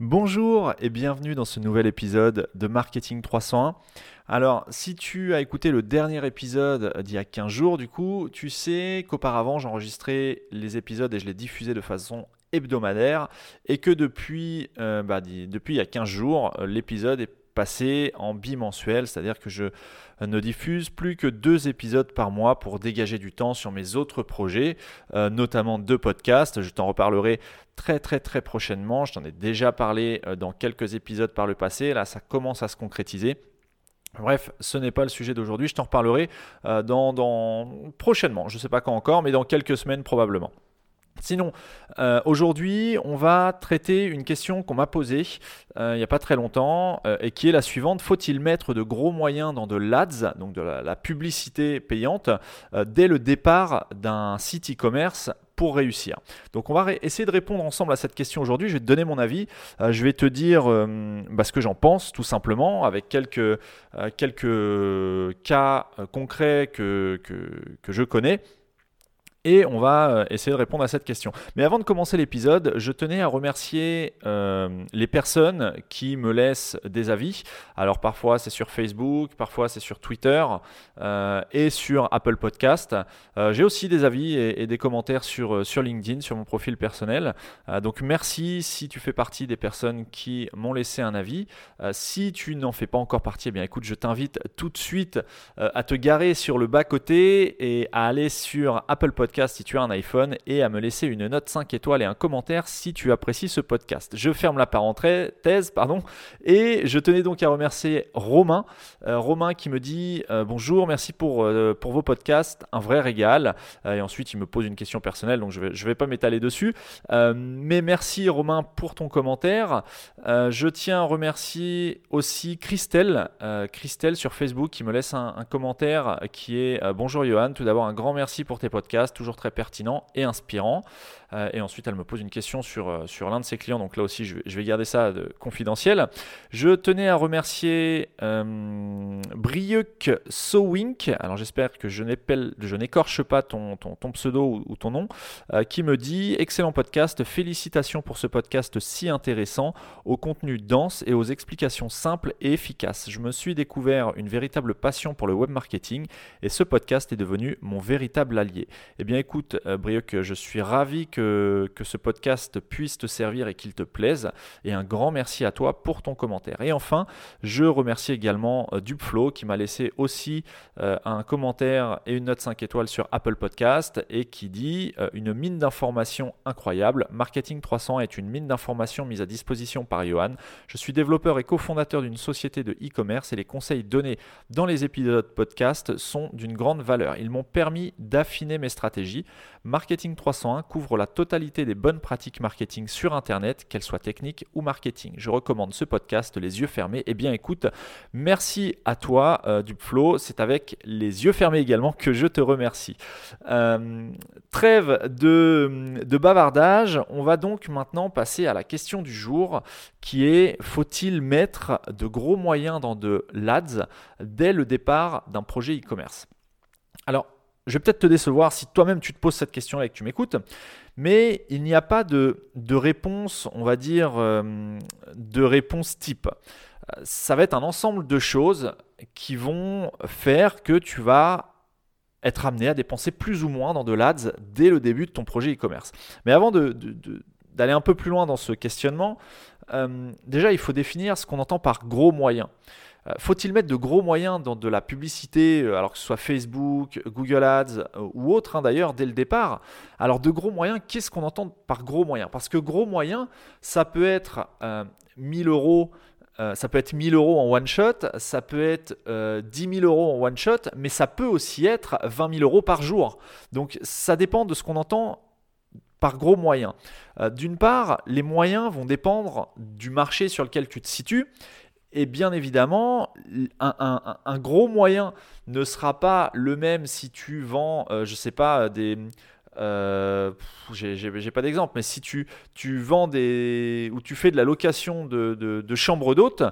Bonjour et bienvenue dans ce nouvel épisode de Marketing 301. Alors, si tu as écouté le dernier épisode d'il y a 15 jours, du coup, tu sais qu'auparavant j'enregistrais les épisodes et je les diffusais de façon hebdomadaire et que depuis, euh, bah, depuis il y a 15 jours, l'épisode est passé en bimensuel, c'est-à-dire que je ne diffuse plus que deux épisodes par mois pour dégager du temps sur mes autres projets, euh, notamment deux podcasts. Je t'en reparlerai très très très prochainement. Je t'en ai déjà parlé euh, dans quelques épisodes par le passé. Là, ça commence à se concrétiser. Bref, ce n'est pas le sujet d'aujourd'hui. Je t'en reparlerai euh, dans, prochainement. Je ne sais pas quand encore, mais dans quelques semaines probablement. Sinon, euh, aujourd'hui, on va traiter une question qu'on m'a posée euh, il n'y a pas très longtemps euh, et qui est la suivante. Faut-il mettre de gros moyens dans de l'ADS, donc de la, publicité payante, dès le départ d'un site e-commerce pour réussir? Donc on va essayer de répondre ensemble à cette question aujourd'hui. Je vais te donner mon avis. je vais te dire bah, ce que j'en pense tout simplement avec quelques, cas concrets que je connais et on va euh, essayer de répondre à cette question. Mais avant de commencer l'épisode, je tenais à remercier euh, les personnes qui me laissent des avis. Alors parfois c'est sur Facebook, parfois c'est sur Twitter euh, et sur Apple Podcast. J'ai aussi des avis et, des commentaires sur, sur LinkedIn, sur mon profil personnel. donc merci si tu fais partie des personnes qui m'ont laissé un avis. si tu n'en fais pas encore partie, eh bien écoute, je t'invite tout de suite à te garer sur le bas-côté et à aller sur Apple Podcast si tu as un iPhone et à me laisser une note 5 étoiles et un commentaire si tu apprécies ce podcast. Je ferme la parenthèse pardon, et je tenais donc à remercier Romain. Euh, Romain qui me dit euh, bonjour, merci pour, euh, pour vos podcasts, un vrai régal. et ensuite il me pose une question personnelle donc je ne vais, pas m'étaler dessus. mais merci Romain pour ton commentaire. je tiens à remercier aussi Christelle, Christelle sur Facebook qui me laisse un, un commentaire qui est bonjour Johan, tout d'abord un grand merci pour tes podcasts très pertinent et inspirant. Euh, et ensuite, elle me pose une question sur, euh, sur l'un de ses clients. Donc là aussi, je, vais garder ça de, confidentiel. Je tenais à remercier euh, Brieuc Sowink. Alors j'espère que je n'écorche pas ton, ton, ton, pseudo ou, ton nom. Euh, qui me dit Excellent podcast. Félicitations pour ce podcast si intéressant, au contenu dense et aux explications simples et efficaces. Je me suis découvert une véritable passion pour le web marketing et ce podcast est devenu mon véritable allié. Eh bien écoute, Brieuc, je suis ravi que que, ce podcast puisse te servir et qu'il te plaise. Et un grand merci à toi pour ton commentaire. Et enfin, je remercie également euh, Dupflow qui m'a laissé aussi euh, un commentaire et une note 5 étoiles sur Apple Podcast et qui dit euh, une mine d'informations incroyable. Marketing 300 est une mine d'informations mise à disposition par Johan. Je suis développeur et cofondateur d'une société de e-commerce et les conseils donnés dans les épisodes podcast sont d'une grande valeur. Ils m'ont permis d'affiner mes stratégies. Marketing 301 couvre la totalité des bonnes pratiques marketing sur Internet, qu'elles soient techniques ou marketing. Je recommande ce podcast les yeux fermés. Eh bien écoute, merci à toi euh. C'est avec les yeux fermés également que je te remercie. Euh, trêve de, de bavardage, on va donc maintenant passer à la question du jour qui est faut-il mettre de gros moyens dans de l'ADS dès le départ d'un projet e-commerce? Alors, je vais peut-être te décevoir si toi-même tu te poses cette question et que tu m'écoutes, mais il n'y a pas de, réponse, on va dire, euh, de réponse type. Ça va être un ensemble de choses qui vont faire que tu vas être amené à dépenser plus ou moins dans de l'ADS dès le début de ton projet e-commerce. Mais avant d'aller un peu plus loin dans ce questionnement, euh, déjà il faut définir ce qu'on entend par gros moyens. Euh, faut-il mettre de gros moyens dans de la publicité, euh, alors que ce soit Facebook, Google Ads euh, ou autre hein, d'ailleurs, dès le départ? Alors de gros moyens, qu'est-ce qu'on entend par gros moyens? Parce que gros moyens, ça peut être 1000 euros. ça peut être 1000 euros en one shot, ça peut être 10 000 euros en one shot, mais ça peut aussi être 20 000 euros par jour. Donc ça dépend de ce qu'on entend par gros moyens. D'une part, les moyens vont dépendre du marché sur lequel tu te situes et bien évidemment, un, gros moyen ne sera pas le même si tu vends, euh, je ne sais pas, des, euh, j'ai pas d'exemple, mais si tu, tu vends des ou tu fais de la location de, de, chambres d'hôtes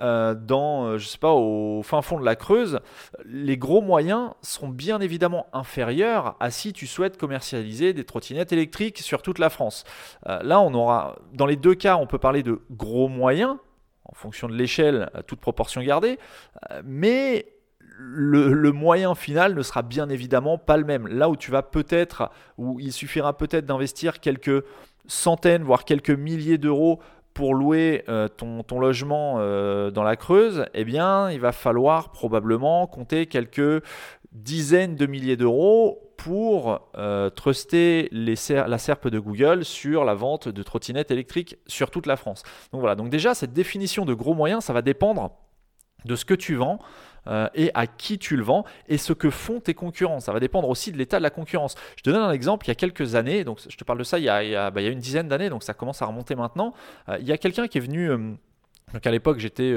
euh, dans, euh, je sais pas, au fin fond de la Creuse, les gros moyens sont bien évidemment inférieurs à si tu souhaites commercialiser des trottinettes électriques sur toute la France. là, on aura, dans les deux cas, on peut parler de gros moyens en fonction de l'échelle, toute proportion gardée, mais le, moyen final ne sera bien évidemment pas le même. Là où tu vas peut-être, où il suffira peut-être d'investir quelques centaines, voire quelques milliers d'euros pour louer euh, ton, logement euh, dans la Creuse, eh bien, il va falloir probablement compter quelques dizaines de milliers d'euros pour euh, truster la SERP de Google sur la vente de trottinettes électriques sur toute la France. Donc voilà, donc déjà cette définition de gros moyens, ça va dépendre de ce que tu vends, euh, et à qui tu le vends et ce que font tes concurrents. Ça va dépendre aussi de l'état de la concurrence. Je te donne un exemple, il y a quelques années, donc je te parle de ça il y a, bah, une dizaine d'années, donc ça commence à remonter maintenant. Euh, il y a quelqu'un qui est venu, donc à l'époque j'étais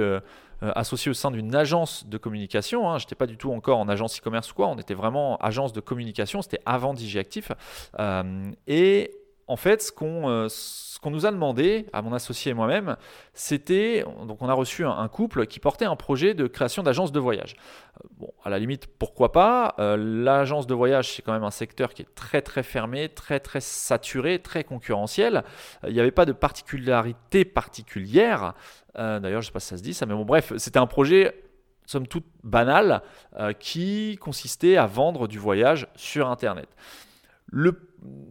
associé au sein d'une agence de communication, hein, je n'étais pas du tout encore en agence e-commerce ou quoi, on était vraiment agence de communication, c'était avant DigiActif. et en fait, ce qu'on ce qu'on nous a demandé, à mon associé et moi-même, c'était, donc on a reçu un, couple qui portait un projet de création d'agence de voyage. Euh, bon, à la limite, pourquoi pas? Euh, L'agence de voyage, c'est quand même un secteur qui est très très fermé, très très saturé, très concurrentiel. Euh, il n'y avait pas de particularité particulière. D'ailleurs, je ne sais pas si ça se dit ça, mais bon, bref, c'était un projet somme toute banal qui consistait à vendre du voyage sur Internet. Le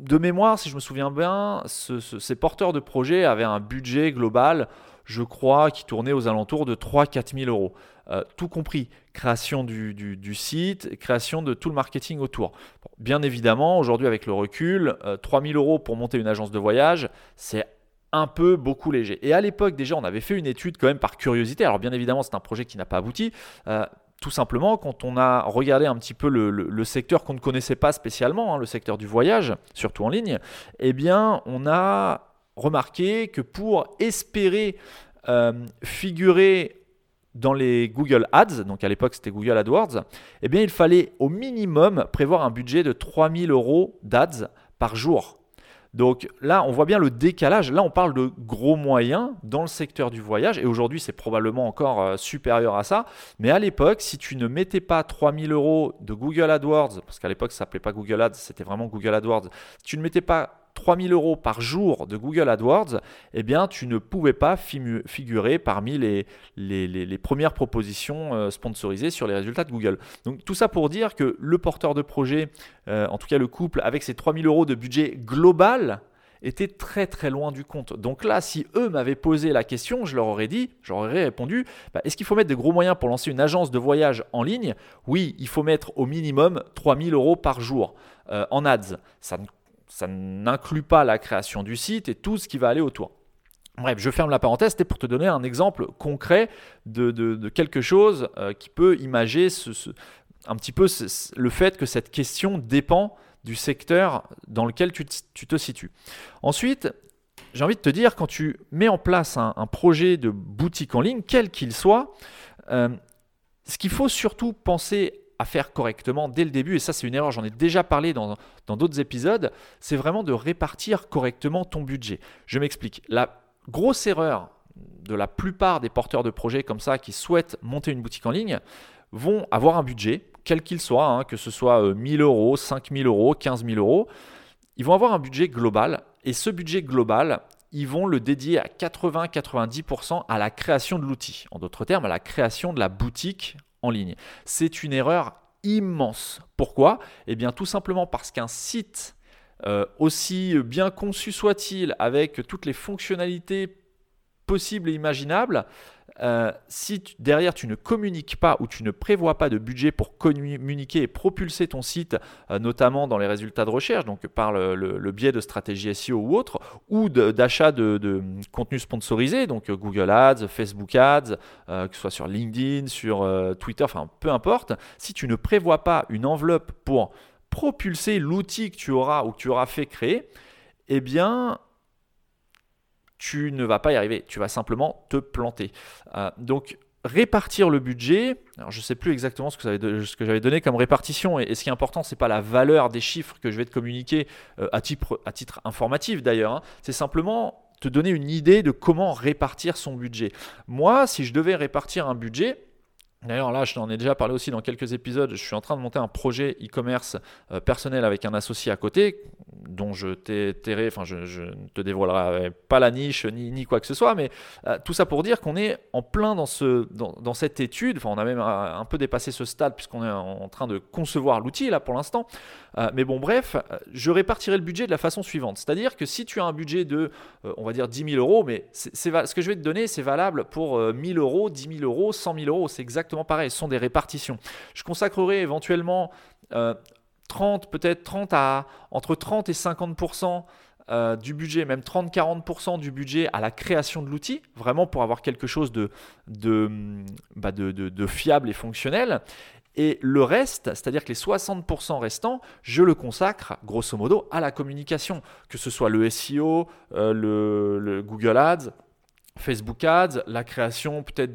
de mémoire, si je me souviens bien, ces porteurs de projets avaient un budget global, je crois, qui tournait aux alentours de 3-4 000 euros. Euh, tout compris, création du, site, création de tout le marketing autour. bien évidemment, aujourd'hui avec le recul, 3 euh, 000 euros pour monter une agence de voyage, c'est un peu beaucoup léger. Et à l'époque déjà, on avait fait une étude quand même par curiosité. Alors bien évidemment, c'est un projet qui n'a pas abouti. Euh, tout simplement, quand on a regardé un petit peu le, secteur qu'on ne connaissait pas spécialement, hein, le secteur du voyage, surtout en ligne, eh on a remarqué que pour espérer euh, figurer dans les Google Ads, donc à l'époque c'était Google AdWords, eh il fallait au minimum prévoir un budget de 3000 euros d'ads par jour. Donc là, on voit bien le décalage. Là, on parle de gros moyens dans le secteur du voyage. Et aujourd'hui, c'est probablement encore euh, supérieur à ça. Mais à l'époque, si tu ne mettais pas 3000 euros de Google AdWords, parce qu'à l'époque, ça s'appelait pas Google Ads, c'était vraiment Google AdWords, tu ne mettais pas 3000 euros par jour de Google AdWords, eh bien, tu ne pouvais pas figurer parmi les, les, premières propositions euh, sponsorisées sur les résultats de Google. Donc, tout ça pour dire que le porteur de projet, euh, en tout cas le couple, avec ses 3000 euros de budget global, était très très loin du compte. Donc là, si eux m'avaient posé la question, je leur aurais dit, j'aurais répondu, bah, est-ce qu'il faut mettre des gros moyens pour lancer une agence de voyage en ligne? Oui, il faut mettre au minimum 3000 euros par jour euh, en ads. Ça ne ça n'inclut pas la création du site et tout ce qui va aller autour. Bref, je ferme la parenthèse, c'était pour te donner un exemple concret de, quelque chose euh, qui peut imager un petit peu le fait que cette question dépend du secteur dans lequel tu, te situes. Ensuite, j'ai envie de te dire, quand tu mets en place un, projet de boutique en ligne, quel qu'il soit, euh, ce qu'il faut surtout penser à faire correctement dès le début, et ça c'est une erreur, j'en ai déjà parlé dans d'autres épisodes, c'est vraiment de répartir correctement ton budget. Je m'explique. La grosse erreur de la plupart des porteurs de projets comme ça qui souhaitent monter une boutique en ligne vont avoir un budget, quel qu'il soit, hein, que ce soit 1000 euh, euros, 5000 euros, 15 000 euros. Ils vont avoir un budget global, et ce budget global, ils vont le dédier à 80-90% à la création de l'outil. En d'autres termes, à la création de la boutique C'est une erreur immense. Pourquoi? Eh bien tout simplement parce qu'un site, euh, aussi bien conçu soit-il, avec toutes les fonctionnalités possibles et imaginables, euh, si derrière tu ne communiques pas ou tu ne prévois pas de budget pour communiquer et propulser ton site, euh, notamment dans les résultats de recherche, donc par le, biais de stratégies SEO ou autre, ou d'achat de, contenu sponsorisé, donc Google Ads, Facebook Ads, euh, que ce soit sur LinkedIn, sur Twitter, enfin peu importe, si tu ne prévois pas une enveloppe pour propulser l'outil que tu auras ou que tu auras fait créer, eh bien, tu ne vas pas y arriver. Tu vas simplement te planter. Euh, donc, répartir le budget, alors je ne sais plus exactement ce que, j'avais donné comme répartition, et, ce qui est important, ce n'est pas la valeur des chiffres que je vais te communiquer euh, à, titre, informatif d'ailleurs, hein. c'est simplement te donner une idée de comment répartir son budget. Moi, si je devais répartir un budget, D'ailleurs, là, je t'en ai déjà parlé aussi dans quelques épisodes. Je suis en train de monter un projet e-commerce euh, personnel avec un associé à côté, dont je t'aiderai, enfin, je, ne te dévoilerai pas la niche ni, quoi que ce soit, mais euh, tout ça pour dire qu'on est en plein dans, ce, dans, cette étude. On a même un, peu dépassé ce stade puisqu'on est en train de concevoir l'outil là pour l'instant. Euh, mais bon, bref, je répartirai le budget de la façon suivante. C'est-à-dire que si tu as un budget de, on va dire 10 000 euros, mais ce que je vais te donner, c'est valable pour 1000 euros, 10 000 euros, 100 000 euros. C'est exactement pareil, ce sont des répartitions. Je consacrerai éventuellement 30, euh, peut-être 30 à entre 30 et 50% euh, du budget, même 30-40% du budget à la création de l'outil, vraiment pour avoir quelque chose de, de, bah, de, de, fiable et fonctionnel. Et le reste, c'est-à-dire que les 60% restants, je le consacre grosso modo à la communication, que ce soit le SEO, euh, le, le Google Ads, Facebook Ads, la création peut-être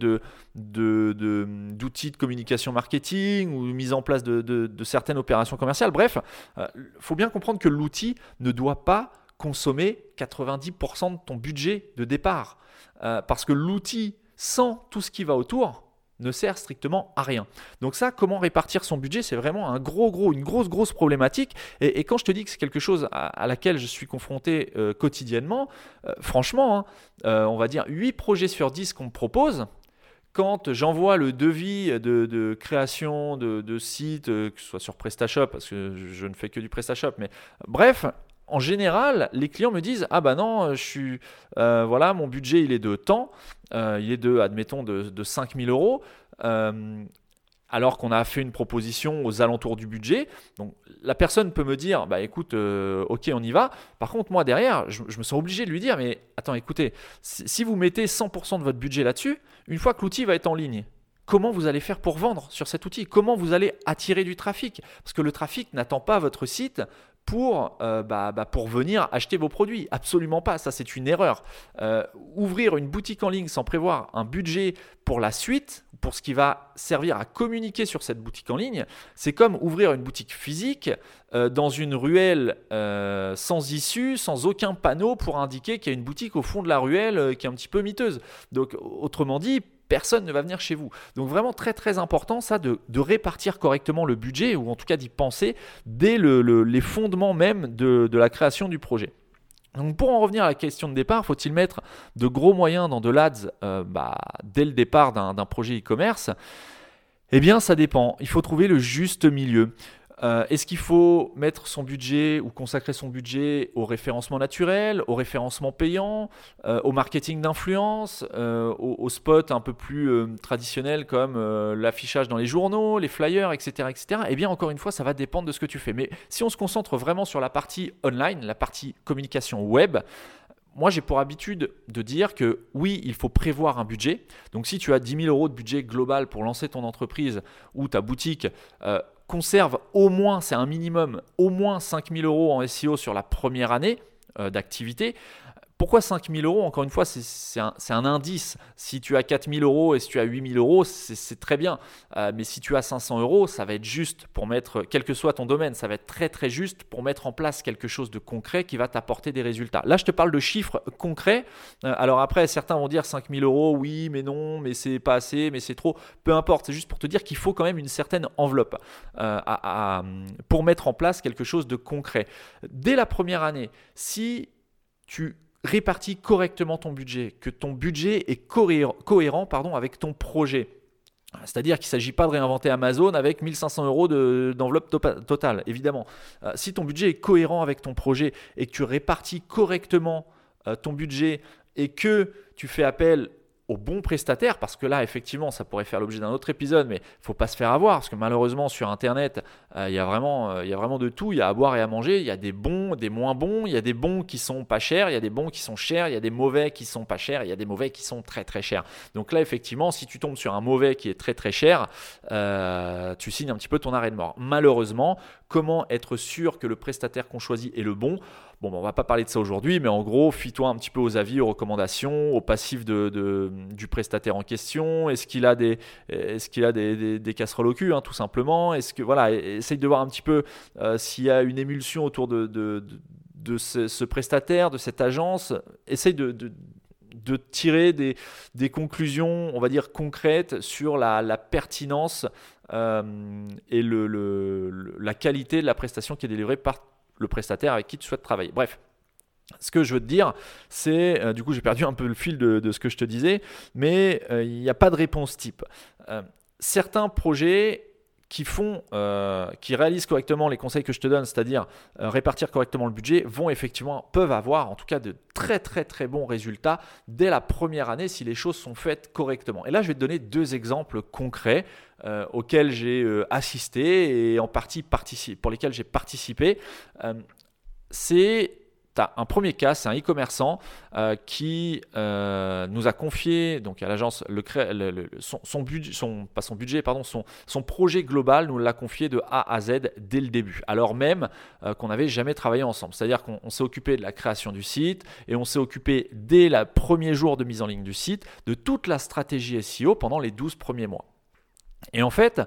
d'outils de, communication marketing ou mise en place de, certaines opérations commerciales. Bref, il euh, faut bien comprendre que l'outil ne doit pas consommer 90% de ton budget de départ. Euh, parce que l'outil, sans tout ce qui va autour, ne sert strictement à rien. Donc ça, comment répartir son budget, c'est vraiment un gros, gros, une grosse, grosse problématique. Et, quand je te dis que c'est quelque chose à, laquelle je suis confronté euh, quotidiennement, euh, franchement, hein, euh, on va dire 8 projets sur 10 qu'on me propose, quand j'envoie le devis de, création de, de site, que ce soit sur PrestaShop, parce que je ne fais que du PrestaShop, mais bref, en général, les clients me disent ah bah non, je suis euh, voilà mon budget il est de temps, euh, il est de admettons de, de 5000 euros. Euh, alors qu'on a fait une proposition aux alentours du budget. Donc la personne peut me dire, bah écoute, ok, on y va. Par contre, moi derrière, je, me sens obligé de lui dire, mais attends, écoutez, si vous mettez 100% de votre budget là-dessus, une fois que l'outil va être en ligne, comment vous allez faire pour vendre sur cet outil? Comment vous allez attirer du trafic? Parce que le trafic n'attend pas votre site pour, euh, bah, bah, pour venir acheter vos produits. Absolument pas, ça c'est une erreur. Euh, ouvrir une boutique en ligne sans prévoir un budget pour la suite, pour ce qui va servir à communiquer sur cette boutique en ligne, c'est comme ouvrir une boutique physique euh, dans une ruelle sans issue, sans aucun panneau pour indiquer qu'il y a une boutique au fond de la ruelle qui est un petit peu miteuse. Donc autrement dit, personne ne va venir chez vous. Donc vraiment très très important ça de, répartir correctement le budget ou en tout cas d'y penser dès les fondements même de, la création du projet. Donc pour en revenir à la question de départ, faut-il mettre de gros moyens dans de l'ADS euh, bah, dès le départ d'un projet e-commerce? Eh bien ça dépend, il faut trouver le juste milieu. Euh, est-ce qu'il faut mettre son budget ou consacrer son budget au référencement naturel, au référencement payant, euh, au marketing d'influence, euh, aux, spots un peu plus traditionnels comme l'affichage dans les journaux, les flyers, etc., etc. Eh bien, encore une fois, ça va dépendre de ce que tu fais. Mais si on se concentre vraiment sur la partie online, la partie communication web, moi, j'ai pour habitude de dire que oui, il faut prévoir un budget. Donc, si tu as 10 000 euros de budget global pour lancer ton entreprise ou ta boutique, conserve au moins, c'est un minimum, au moins 5000 euros en SEO sur la première année euh, d'activité. Pourquoi 5000 euros Encore une fois, c'est un, indice. Si tu as 4000 euros et si tu as 8000 euros, c'est très bien. Euh, mais si tu as 500 euros, ça va être juste pour mettre, quel que soit ton domaine, ça va être très très juste pour mettre en place quelque chose de concret qui va t'apporter des résultats. Là, je te parle de chiffres concrets. Euh, alors après, certains vont dire 5000 euros, oui, mais non, mais c'est pas assez, mais c'est trop. Peu importe, c'est juste pour te dire qu'il faut quand même une certaine enveloppe euh, pour mettre en place quelque chose de concret. Dès la première année, si tu répartis correctement ton budget, que ton budget est cohérent, avec ton projet. C'est-à-dire qu'il ne s'agit pas de réinventer Amazon avec 1500 euros d'enveloppe totale, évidemment. Euh, si ton budget est cohérent avec ton projet et que tu répartis correctement euh, ton budget et que tu fais appel au bon prestataire, parce que là, effectivement, ça pourrait faire l'objet d'un autre épisode, mais faut pas se faire avoir, parce que malheureusement, sur Internet, euh, il y, a vraiment, euh, y a vraiment de tout, il y a à boire et à manger, il y a des bons, des moins bons, il y a des bons qui sont pas chers, il y a des bons qui sont chers, il y a des mauvais qui sont pas chers, il y a des mauvais qui sont très très chers. Donc là, effectivement, si tu tombes sur un mauvais qui est très très cher, euh, tu signes un petit peu ton arrêt de mort. Malheureusement, comment être sûr que le prestataire qu'on choisit est le bon? Bon, ben, on va pas parler de ça aujourd'hui, mais en gros, fie-toi un petit peu aux avis, aux recommandations, aux passifs de, du prestataire en question. Est-ce qu'il a des, est-ce qu'il a des, casseroles au cul, hein, tout simplement? Est-ce que voilà, essaye de voir un petit peu s'il y a une émulsion autour de, de, de ce, prestataire, de cette agence. Essaye de, de tirer des, des, conclusions, on va dire, concrètes sur la, la pertinence euh, et le, le, la qualité de la prestation qui est délivrée par le prestataire avec qui tu souhaites travailler. Bref. Ce que je veux te dire, c'est, euh, du coup j'ai perdu un peu le fil de, ce que je te disais, mais euh, il n'y a pas de réponse type. certains projets qui font, euh, qui réalisent correctement les conseils que je te donne, c'est-à-dire euh, répartir correctement le budget, vont effectivement, peuvent avoir en tout cas de très très très bons résultats dès la première année si les choses sont faites correctement. Et là, je vais te donner deux exemples concrets euh, auxquels j'ai assisté et en partie pour lesquels j'ai participé. c'est tu as un premier cas, c'est un e-commerçant euh, qui euh, nous a confié donc à l'agence son, budget, pas son budget, pardon, son, son projet global, nous l'a confié de A à Z dès le début, alors même euh, qu'on n'avait jamais travaillé ensemble. C'est-à-dire qu'on s'est occupé de la création du site et on s'est occupé dès le premier jour de mise en ligne du site de toute la stratégie SEO pendant les 12 premiers mois. Et en fait,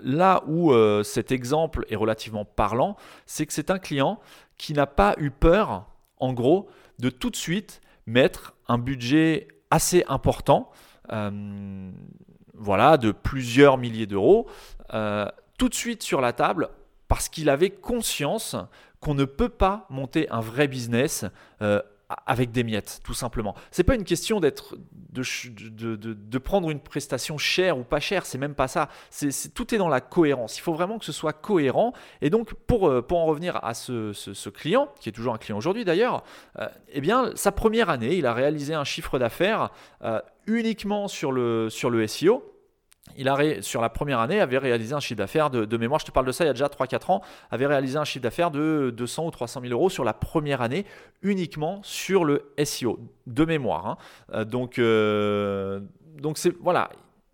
là où cet exemple est relativement parlant, c'est que c'est un client qui n'a pas eu peur, en gros, de tout de suite mettre un budget assez important, euh, voilà, de plusieurs milliers d'euros, euh, tout de suite sur la table, parce qu'il avait conscience qu'on ne peut pas monter un vrai business euh, avec des miettes, tout simplement. C'est pas une question d'être de, prendre une prestation chère ou pas chère, c'est même pas ça. Tout est dans la cohérence. Il faut vraiment que ce soit cohérent. Et donc, pour, euh, pour en revenir à ce, ce, client, qui est toujours un client aujourd'hui d'ailleurs, euh, eh bien, sa première année, il a réalisé un chiffre d'affaires euh, uniquement sur le, sur le SEO il a sur la première année, avait réalisé un chiffre d'affaires de, mémoire, je te parle de ça il y a déjà 3-4 ans, avait réalisé un chiffre d'affaires de 200 ou 300 000 euros sur la première année uniquement sur le SEO, de mémoire. Hein. Euh, donc, euh, donc c'est voilà,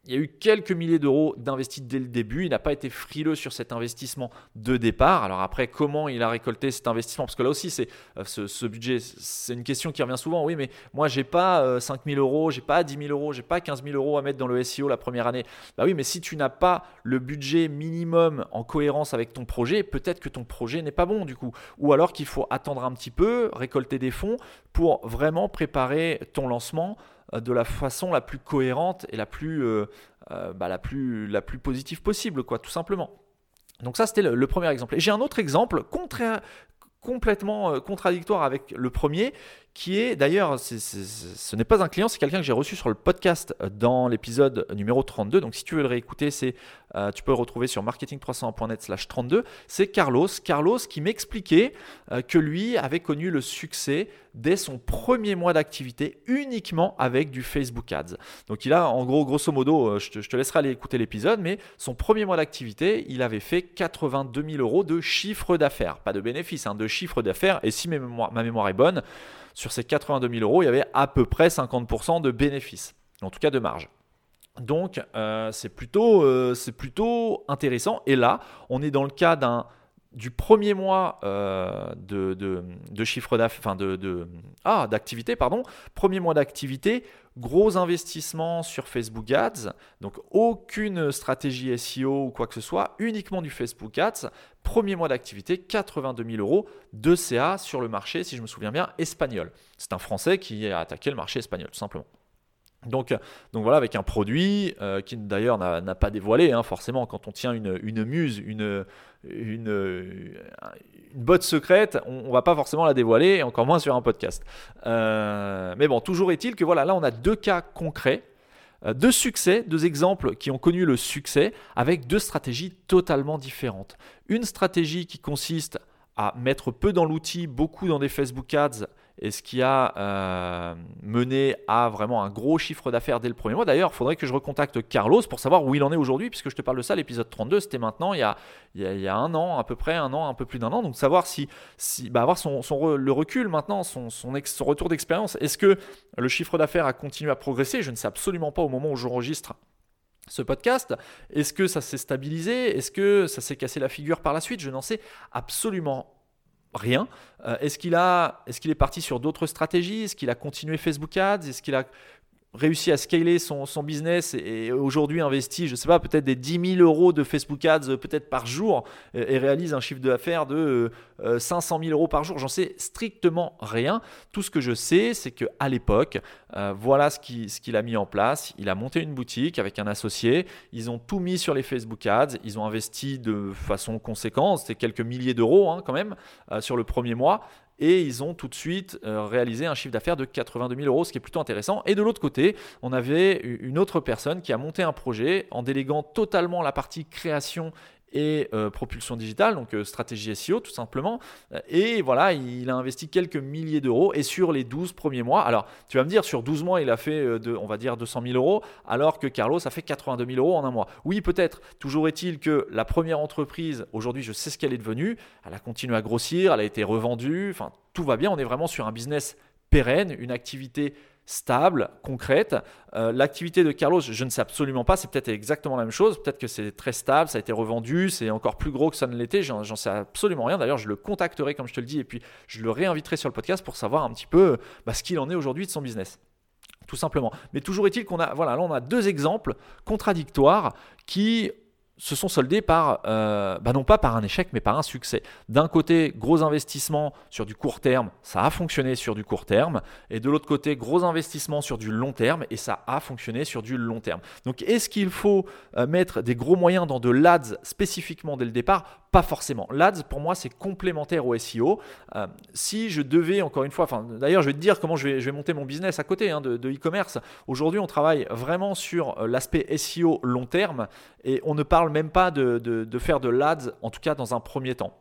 il y a eu quelques milliers d'euros d'investis dès le début. Il n'a pas été frileux sur cet investissement de départ. Alors après, comment il a récolté cet investissement? Parce que là aussi, c'est euh, ce, budget, c'est une question qui revient souvent. Oui, mais moi, j'ai pas 5 euh, 000 euros, j'ai pas 10 000 euros, j'ai pas 15 000 euros à mettre dans le SEO la première année. Bah oui, mais si tu n'as pas le budget minimum en cohérence avec ton projet, peut-être que ton projet n'est pas bon du coup. Ou alors qu'il faut attendre un petit peu, récolter des fonds pour vraiment préparer ton lancement de la façon la plus cohérente et la plus, euh, euh, bah, la plus, la plus positive possible, quoi, tout simplement. Donc ça, c'était le, premier exemple. Et j'ai un autre exemple contraire, complètement contradictoire avec le premier, qui est d'ailleurs, ce n'est pas un client, c'est quelqu'un que j'ai reçu sur le podcast dans l'épisode numéro 32. Donc si tu veux le réécouter, c'est, tu peux le retrouver sur marketing301.net slash 32. C'est Carlos. Carlos qui m'expliquait que lui avait connu le succès dès son premier mois d'activité uniquement avec du Facebook Ads. Donc il a en gros, grosso modo, euh, je te, laisserai aller écouter l'épisode, mais son premier mois d'activité, il avait fait 82 000 euros de chiffre d'affaires, pas de bénéfice, hein, de chiffre d'affaires. Et si ma mémoire, est bonne, sur ces 82 000 euros, il y avait à peu près 50% de bénéfices, en tout cas de marge. Donc euh, c'est plutôt, euh, plutôt intéressant. Et là, on est dans le cas d'un du premier mois euh, de, chiffre d'affaires, ah, d'activité, premier mois d'activité, gros investissement sur Facebook Ads, donc aucune stratégie SEO ou quoi que ce soit, uniquement du Facebook Ads, premier mois d'activité, 82 000 euros de CA sur le marché, si je me souviens bien, espagnol. C'est un Français qui a attaqué le marché espagnol, tout simplement. Donc, donc voilà, avec un produit euh, qui d'ailleurs n'a pas dévoilé, hein, forcément, quand on tient une, muse, une, botte secrète, on, ne va pas forcément la dévoiler, encore moins sur un podcast. Euh, mais bon, toujours est-il que voilà, là on a deux cas concrets, euh, deux succès, deux exemples qui ont connu le succès avec deux stratégies totalement différentes. Une stratégie qui consiste à mettre peu dans l'outil, beaucoup dans des Facebook Ads et ce qui a euh, mené à vraiment un gros chiffre d'affaires dès le premier mois. D'ailleurs, il faudrait que je recontacte Carlos pour savoir où il en est aujourd'hui, puisque je te parle de ça, l'épisode 32, c'était maintenant il y, a, un an, à peu près un an, un peu plus d'un an. Donc savoir si, bah, avoir son, le recul maintenant, son retour d'expérience. Est-ce que le chiffre d'affaires a continué à progresser? Je ne sais absolument pas au moment où j'enregistre ce podcast. Est-ce que ça s'est stabilisé? Est-ce que ça s'est cassé la figure par la suite? Je n'en sais absolument rien. est-ce qu'il a, est-ce qu'il est parti sur d'autres stratégies? Est-ce qu'il a continué Facebook Ads? Est-ce qu'il a réussi à scaler son, business et, aujourd'hui investit, je ne sais pas, peut-être des 10 000 euros de Facebook Ads euh, peut-être par jour et, réalise un chiffre d'affaires de 500 euh, 000 euros par jour, j'en sais strictement rien. Tout ce que je sais, c'est qu'à l'époque, euh, voilà ce qu'il ce a mis en place. Il a monté une boutique avec un associé, ils ont tout mis sur les Facebook Ads, ils ont investi de façon conséquente, c'était quelques milliers d'euros hein, quand même sur le premier mois et ils ont tout de suite euh, réalisé un chiffre d'affaires de 82 000 euros, ce qui est plutôt intéressant. Et de l'autre côté, on avait une autre personne qui a monté un projet en déléguant totalement la partie création et euh, propulsion digitale, donc euh, stratégie SEO tout simplement. Et voilà, il a investi quelques milliers d'euros et sur les 12 premiers mois, alors tu vas me dire, sur 12 mois, il a fait, euh, de, on va dire, 200 000 euros, alors que Carlos a fait 82 000 euros en un mois. Oui, peut-être. Toujours est-il que la première entreprise, aujourd'hui, je sais ce qu'elle est devenue, elle a continué à grossir, elle a été revendue, enfin, tout va bien, on est vraiment sur un business pérenne, une activité stable, concrète. Euh, l'activité de Carlos, je ne sais absolument pas, c'est peut-être exactement la même chose, peut-être que c'est très stable, ça a été revendu, c'est encore plus gros que ça ne l'était, j'en sais absolument rien. D'ailleurs, je le contacterai comme je te le dis, et puis je le réinviterai sur le podcast pour savoir un petit peu bah, ce qu'il en est aujourd'hui de son business tout simplement. Mais toujours est-il qu'on a, voilà, là on a deux exemples contradictoires qui se sont soldés par, euh, bah non pas par un échec, mais par un succès. D'un côté, gros investissement sur du court terme, ça a fonctionné sur du court terme, et de l'autre côté, gros investissement sur du long terme, et ça a fonctionné sur du long terme. Donc, est-ce qu'il faut euh, mettre des gros moyens dans de l'ADS spécifiquement dès le départ? Pas forcément. L'ADS, pour moi, c'est complémentaire au SEO. Euh, si je devais, encore une fois, enfin, d'ailleurs, je vais te dire comment je vais, je vais monter mon business à côté hein, de e-commerce. Aujourd'hui, on travaille vraiment sur l'aspect SEO long terme, et on ne parle même pas de, de faire de l'ADS, en tout cas dans un premier temps.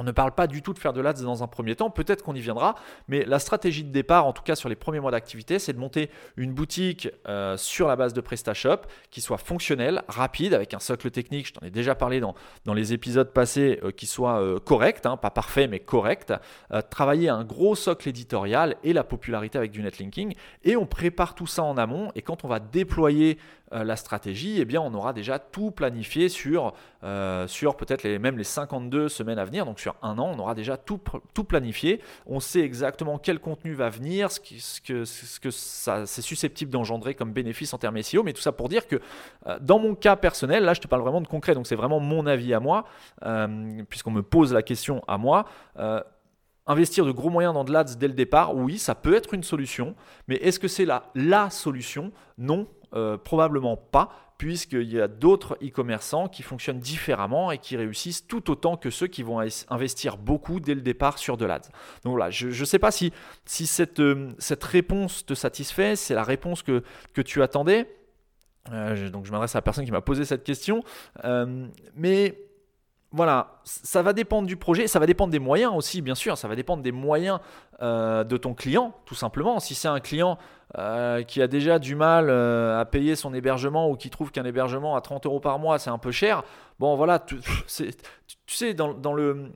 On ne parle pas du tout de faire de l'ADS dans un premier temps, peut-être qu'on y viendra, mais la stratégie de départ, en tout cas sur les premiers mois d'activité, c'est de monter une boutique euh, sur la base de PrestaShop qui soit fonctionnelle, rapide, avec un socle technique, je t'en ai déjà parlé dans, dans les épisodes passés, euh, qui soit euh, correct, hein, pas parfait mais correct, travailler un gros socle éditorial et la popularité avec du netlinking, et on prépare tout ça en amont, et quand on va déployer la stratégie, eh on aura déjà tout planifié sur, sur peut-être même les 52 semaines à venir, donc sur un an, on aura déjà tout, planifié. On sait exactement quel contenu va venir, ce, que, ça, c'est susceptible d'engendrer comme bénéfice en termes SEO. Mais tout ça pour dire que euh, dans mon cas personnel, là je te parle vraiment de concret, donc c'est vraiment mon avis à moi, euh, puisqu'on me pose la question à moi. Euh, investir de gros moyens dans de l'ADS dès le départ, oui, ça peut être une solution, mais est-ce que c'est la, la solution? Non, probablement pas puisqu'il y a d'autres e-commerçants qui fonctionnent différemment et qui réussissent tout autant que ceux qui vont investir beaucoup dès le départ sur de l'ADS. Donc voilà, je ne sais pas si, si cette, euh, cette réponse te satisfait, c'est la réponse que, que tu attendais. Euh, donc je m'adresse à la personne qui m'a posé cette question. Euh, mais voilà, ça va dépendre du projet, ça va dépendre des moyens aussi, bien sûr, ça va dépendre des moyens de ton client, tout simplement. Si c'est un client euh, qui a déjà du mal euh, à payer son hébergement ou qui trouve qu'un hébergement à 30 euros par mois c'est un peu cher, bon voilà, tu, sais, dans, dans, le,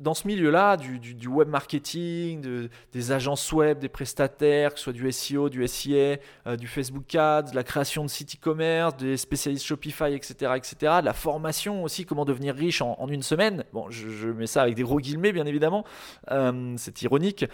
dans ce milieu-là, du, web marketing, de, des agences web, des prestataires, que ce soit du SEO, du SIA, euh, du Facebook Ads, de la création de sites e-commerce, des spécialistes Shopify, etc., etc., de la formation aussi, comment devenir riche en, une semaine. Bon, je, mets ça avec des gros guillemets, bien évidemment, c'est ironique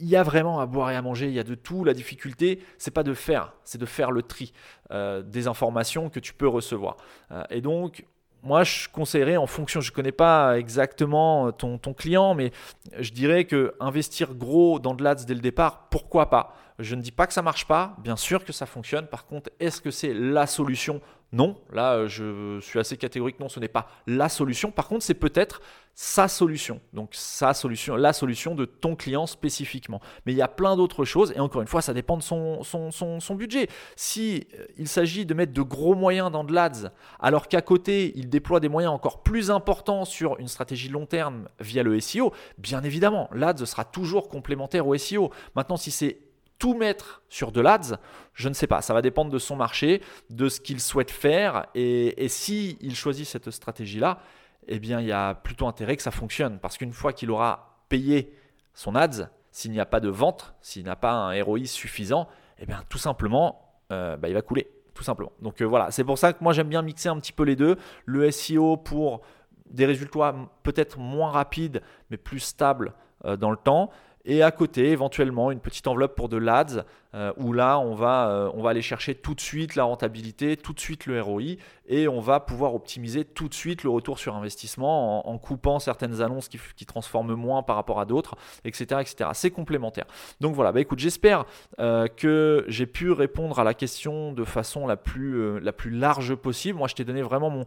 il y a vraiment à boire et à manger, il y a de tout. La difficulté, c'est pas de faire, c'est de faire le tri euh, des informations que tu peux recevoir. Euh, et donc, moi, je conseillerais en fonction, je ne connais pas exactement ton, ton, client, mais je dirais que investir gros dans de l'ADS dès le départ, pourquoi pas? Je ne dis pas que ça marche pas, bien sûr que ça fonctionne. Par contre, est-ce que c'est la solution? Non, là euh, je suis assez catégorique, non, ce n'est pas la solution. Par contre, c'est peut-être sa solution. Donc sa solution, la solution de ton client spécifiquement. Mais il y a plein d'autres choses et encore une fois, ça dépend de son, son, budget. Si euh, il s'agit de mettre de gros moyens dans de l'ADS, alors qu'à côté, il déploie des moyens encore plus importants sur une stratégie long terme via le SEO, bien évidemment, l'ADS sera toujours complémentaire au SEO. Maintenant, si c'est tout mettre sur de l'ADS, je ne sais pas. Ça va dépendre de son marché, de ce qu'il souhaite faire. Et, et s'il choisit cette stratégie-là, eh bien, il y a plutôt intérêt que ça fonctionne. Parce qu'une fois qu'il aura payé son ads, s'il n'y a pas de vente, s'il n'a pas un ROI suffisant, eh bien, tout simplement, euh, bah, il va couler. Tout simplement. Donc euh, voilà, c'est pour ça que moi j'aime bien mixer un petit peu les deux. Le SEO pour des résultats peut-être moins rapides, mais plus stables dans le temps. Et à côté, éventuellement, une petite enveloppe pour de l'ADS, euh, où là, on va, euh, on va aller chercher tout de suite la rentabilité, tout de suite le ROI, et on va pouvoir optimiser tout de suite le retour sur investissement en, coupant certaines annonces qui, qui, transforment moins par rapport à d'autres, etc. etc. C'est complémentaire. Donc voilà, bah écoute, j'espère euh, que j'ai pu répondre à la question de façon la plus, la plus large possible. Moi, je t'ai donné vraiment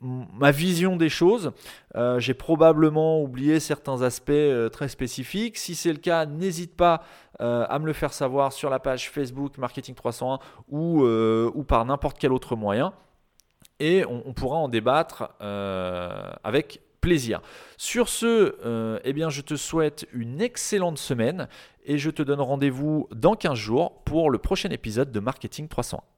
ma vision des choses. j'ai probablement oublié certains aspects très spécifiques. Si c'est le cas, n'hésite pas euh, à me le faire savoir sur la page Facebook Marketing 301 ou, euh, ou par n'importe quel autre moyen. Et on, pourra en débattre euh, avec plaisir. Sur ce, eh bien, je te souhaite une excellente semaine et je te donne rendez-vous dans 15 jours pour le prochain épisode de Marketing 301.